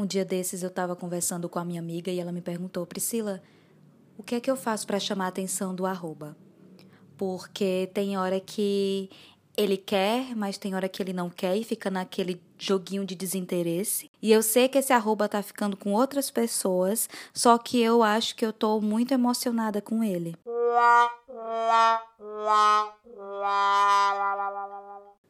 Um dia desses eu estava conversando com a minha amiga e ela me perguntou: Priscila, o que é que eu faço para chamar a atenção do arroba? Porque tem hora que ele quer, mas tem hora que ele não quer e fica naquele joguinho de desinteresse. E eu sei que esse arroba tá ficando com outras pessoas, só que eu acho que eu tô muito emocionada com ele.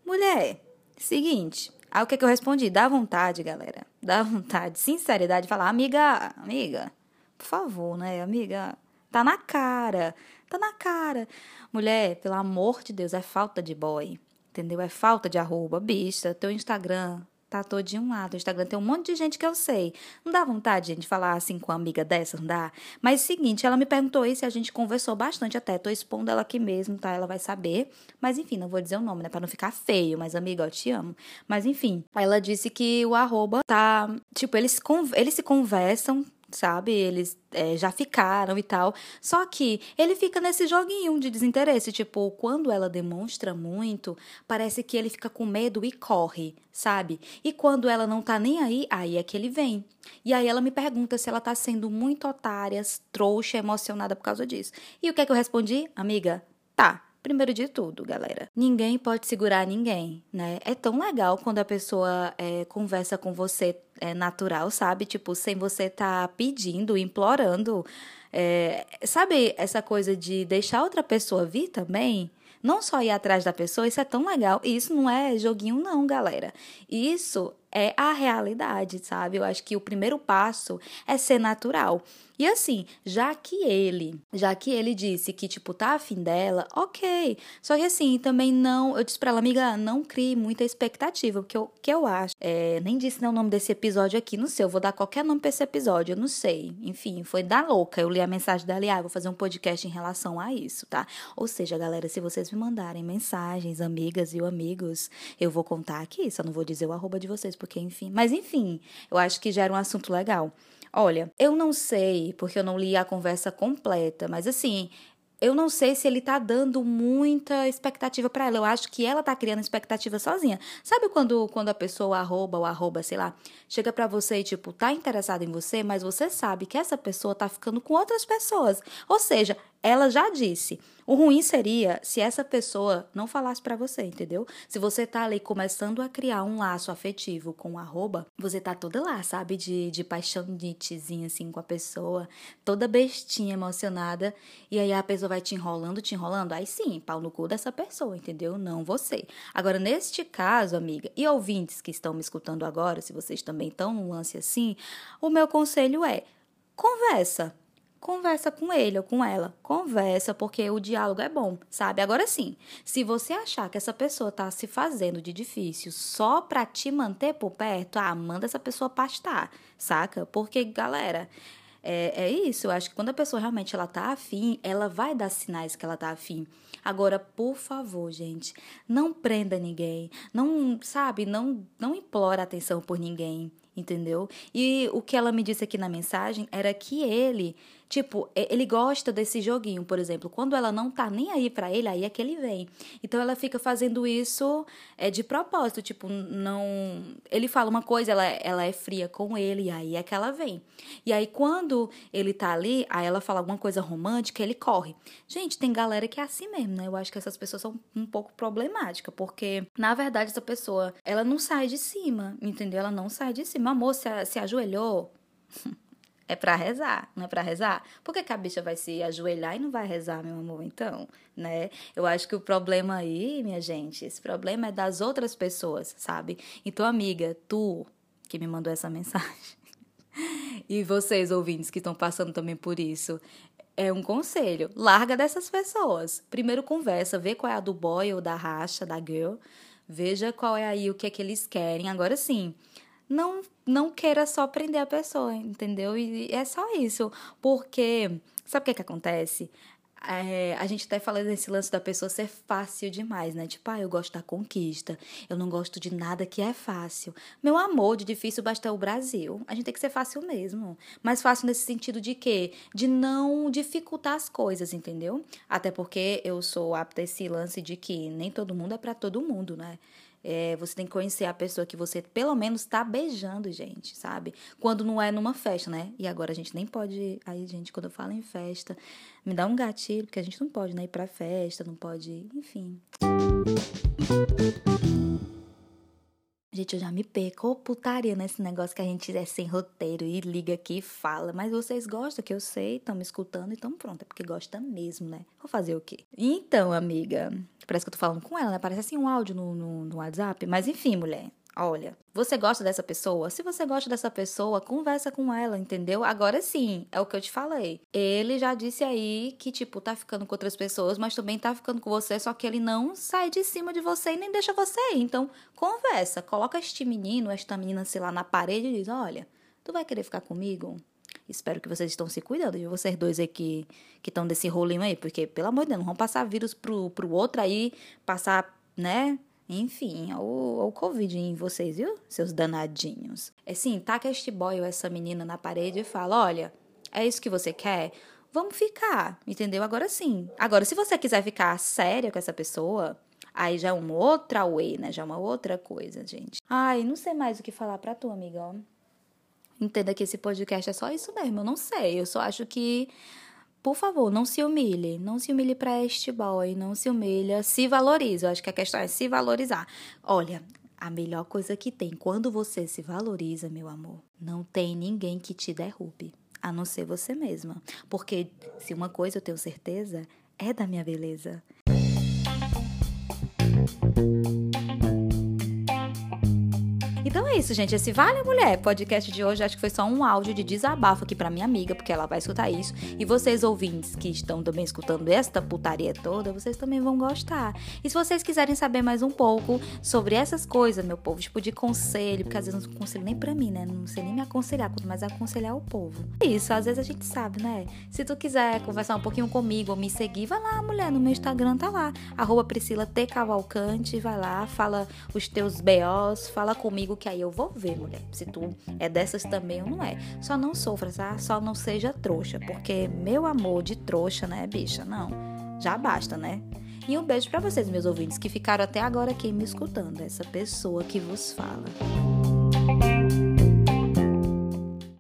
Mulher, seguinte, aí o que, que eu respondi? Dá vontade, galera. Dá vontade, sinceridade, falar, amiga, amiga, por favor, né, amiga? Tá na cara, tá na cara. Mulher, pelo amor de Deus, é falta de boy. Entendeu? É falta de arroba. Bicha, teu Instagram tá todo de um lado. O Instagram tem um monte de gente que eu sei. Não dá vontade, gente, falar assim com uma amiga dessa, não dá? Mas seguinte, ela me perguntou isso e a gente conversou bastante até. Tô expondo ela aqui mesmo, tá? Ela vai saber. Mas enfim, não vou dizer o nome, né? Pra não ficar feio. Mas, amiga, eu te amo. Mas enfim, ela disse que o arroba tá. Tipo, eles, eles se conversam sabe? Eles é, já ficaram e tal. Só que ele fica nesse joguinho de desinteresse. Tipo, quando ela demonstra muito, parece que ele fica com medo e corre, sabe? E quando ela não tá nem aí, aí é que ele vem. E aí ela me pergunta se ela tá sendo muito otária, trouxa, emocionada por causa disso. E o que é que eu respondi? Amiga, tá. Primeiro de tudo, galera, ninguém pode segurar ninguém, né? É tão legal quando a pessoa é, conversa com você é, natural, sabe? Tipo, sem você estar tá pedindo, implorando. É, sabe essa coisa de deixar outra pessoa vir também? Não só ir atrás da pessoa, isso é tão legal. E isso não é joguinho, não, galera. Isso é a realidade, sabe? Eu acho que o primeiro passo é ser natural. E assim, já que ele, já que ele disse que, tipo, tá afim dela, ok. Só que assim, também não. Eu disse pra ela, amiga, não crie muita expectativa, porque o que eu acho. É, nem disse né, o nome desse episódio aqui, não sei, eu vou dar qualquer nome pra esse episódio, eu não sei. Enfim, foi da louca. Eu li a mensagem dela e, ah, vou fazer um podcast em relação a isso, tá? Ou seja, galera, se vocês me mandarem mensagens, amigas e amigos, eu vou contar aqui, só não vou dizer o arroba de vocês, porque enfim. Mas enfim, eu acho que já era um assunto legal. Olha, eu não sei, porque eu não li a conversa completa, mas assim, eu não sei se ele tá dando muita expectativa para ela. Eu acho que ela tá criando expectativa sozinha. Sabe quando, quando a pessoa arroba ou arroba, sei lá, chega para você e, tipo, tá interessada em você, mas você sabe que essa pessoa tá ficando com outras pessoas. Ou seja, ela já disse. O ruim seria se essa pessoa não falasse para você, entendeu? Se você tá ali começando a criar um laço afetivo com o arroba, você tá toda lá, sabe? De, de paixonitezinha assim com a pessoa, toda bestinha, emocionada, e aí a pessoa vai te enrolando, te enrolando, aí sim, pau no cu dessa pessoa, entendeu? Não você. Agora, neste caso, amiga, e ouvintes que estão me escutando agora, se vocês também estão num lance assim, o meu conselho é: conversa conversa com ele ou com ela. Conversa, porque o diálogo é bom, sabe? Agora sim, se você achar que essa pessoa tá se fazendo de difícil só pra te manter por perto, ah, manda essa pessoa pastar, saca? Porque, galera, é, é isso, eu acho que quando a pessoa realmente ela tá afim, ela vai dar sinais que ela tá afim. Agora, por favor, gente, não prenda ninguém, não, sabe, não, não implora atenção por ninguém, entendeu? E o que ela me disse aqui na mensagem era que ele Tipo, ele gosta desse joguinho, por exemplo. Quando ela não tá nem aí para ele, aí é que ele vem. Então ela fica fazendo isso é de propósito, tipo, não, ele fala uma coisa, ela, ela é fria com ele aí é que ela vem. E aí quando ele tá ali, aí ela fala alguma coisa romântica, ele corre. Gente, tem galera que é assim mesmo, né? Eu acho que essas pessoas são um pouco problemáticas, porque na verdade essa pessoa, ela não sai de cima, entendeu? Ela não sai de cima. Amor, se, se ajoelhou, É para rezar, não é para rezar? Por que, que, a bicha vai se ajoelhar e não vai rezar, meu amor, então? Né? Eu acho que o problema aí, minha gente, esse problema é das outras pessoas, sabe? Então, amiga, tu que me mandou essa mensagem, e vocês, ouvintes, que estão passando também por isso, é um conselho. Larga dessas pessoas. Primeiro conversa, vê qual é a do boy ou da racha, da girl. Veja qual é aí o que é que eles querem. Agora sim, não não queira só prender a pessoa, entendeu? E é só isso. Porque, sabe o que, que acontece? É, a gente até fala desse lance da pessoa ser fácil demais, né? Tipo, ah, eu gosto da conquista, eu não gosto de nada que é fácil. Meu amor, de difícil basta o Brasil. A gente tem que ser fácil mesmo. Mas fácil nesse sentido de quê? De não dificultar as coisas, entendeu? Até porque eu sou apta a esse lance de que nem todo mundo é para todo mundo, né? É, você tem que conhecer a pessoa que você pelo menos tá beijando, gente, sabe? Quando não é numa festa, né? E agora a gente nem pode. Aí, gente, quando eu falo em festa, me dá um gatilho, porque a gente não pode, né? Ir pra festa, não pode. Enfim. Gente, eu já me perco putaria nesse negócio que a gente é sem roteiro e liga aqui e fala. Mas vocês gostam, que eu sei, estão me escutando, então pronto, é porque gosta mesmo, né? Vou fazer o quê? Então, amiga, parece que eu tô falando com ela, né? Parece assim um áudio no, no, no WhatsApp. Mas enfim, mulher, Olha, você gosta dessa pessoa? Se você gosta dessa pessoa, conversa com ela, entendeu? Agora sim, é o que eu te falei. Ele já disse aí que, tipo, tá ficando com outras pessoas, mas também tá ficando com você, só que ele não sai de cima de você e nem deixa você ir. Então, conversa. Coloca este menino, esta menina, sei lá, na parede e diz: Olha, tu vai querer ficar comigo? Espero que vocês estão se cuidando, de vocês dois aqui que estão desse rolinho aí, porque, pelo amor de Deus, não vão passar vírus pro, pro outro aí, passar, né? Enfim, o, o Covid em vocês, viu? Seus danadinhos. É sim, taca este boy ou essa menina na parede e fala: olha, é isso que você quer? Vamos ficar, entendeu? Agora sim. Agora, se você quiser ficar séria com essa pessoa, aí já é uma outra way, né? Já é uma outra coisa, gente. Ai, não sei mais o que falar pra tu, amiga. Entenda que esse podcast é só isso mesmo. Eu não sei. Eu só acho que por favor, não se humilhe. Não se humilhe para este boy. Não se humilha. Se valorize. Eu acho que a questão é se valorizar. Olha, a melhor coisa que tem quando você se valoriza, meu amor, não tem ninguém que te derrube. A não ser você mesma. Porque se uma coisa eu tenho certeza, é da minha beleza. Então é isso, gente. Esse Vale Mulher podcast de hoje acho que foi só um áudio de desabafo aqui para minha amiga, porque ela vai escutar isso. E vocês ouvintes que estão também escutando esta putaria toda, vocês também vão gostar. E se vocês quiserem saber mais um pouco sobre essas coisas, meu povo, tipo de conselho, porque às vezes não conselho nem para mim, né? Não sei nem me aconselhar, quanto mais aconselhar o povo. É isso, às vezes a gente sabe, né? Se tu quiser conversar um pouquinho comigo ou me seguir, vai lá, mulher, no meu Instagram tá lá, arroba Priscila T. Cavalcante, vai lá, fala os teus BOs, fala comigo que aí eu vou ver, mulher, se tu é dessas também ou não é. Só não sofra, tá? Só não seja trouxa, porque meu amor de trouxa, né, bicha? Não. Já basta, né? E um beijo para vocês, meus ouvintes, que ficaram até agora aqui me escutando, essa pessoa que vos fala.